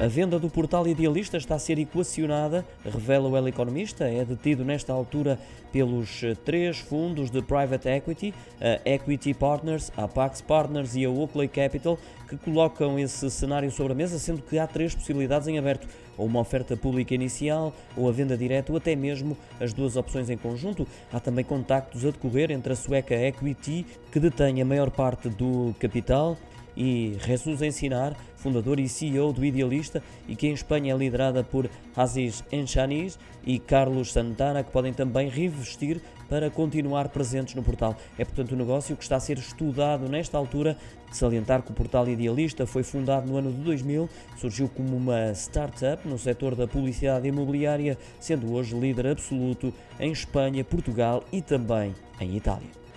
A venda do portal Idealista está a ser equacionada, revela o El Economista. É detido nesta altura pelos eh, três fundos de private equity, a Equity Partners, a Pax Partners e a Oakley Capital, que colocam esse cenário sobre a mesa, sendo que há três possibilidades em aberto: ou uma oferta pública inicial, ou a venda direta, ou até mesmo as duas opções em conjunto. Há também contactos a decorrer entre a sueca Equity, que detém a maior parte do capital, e Jesus Ensinar, fundador e CEO do Idealista e que em Espanha é liderada por Aziz Enchanis e Carlos Santana, que podem também revestir para continuar presentes no portal. É, portanto, um negócio que está a ser estudado nesta altura. Salientar que o portal Idealista foi fundado no ano de 2000, surgiu como uma startup no setor da publicidade imobiliária, sendo hoje líder absoluto em Espanha, Portugal e também em Itália.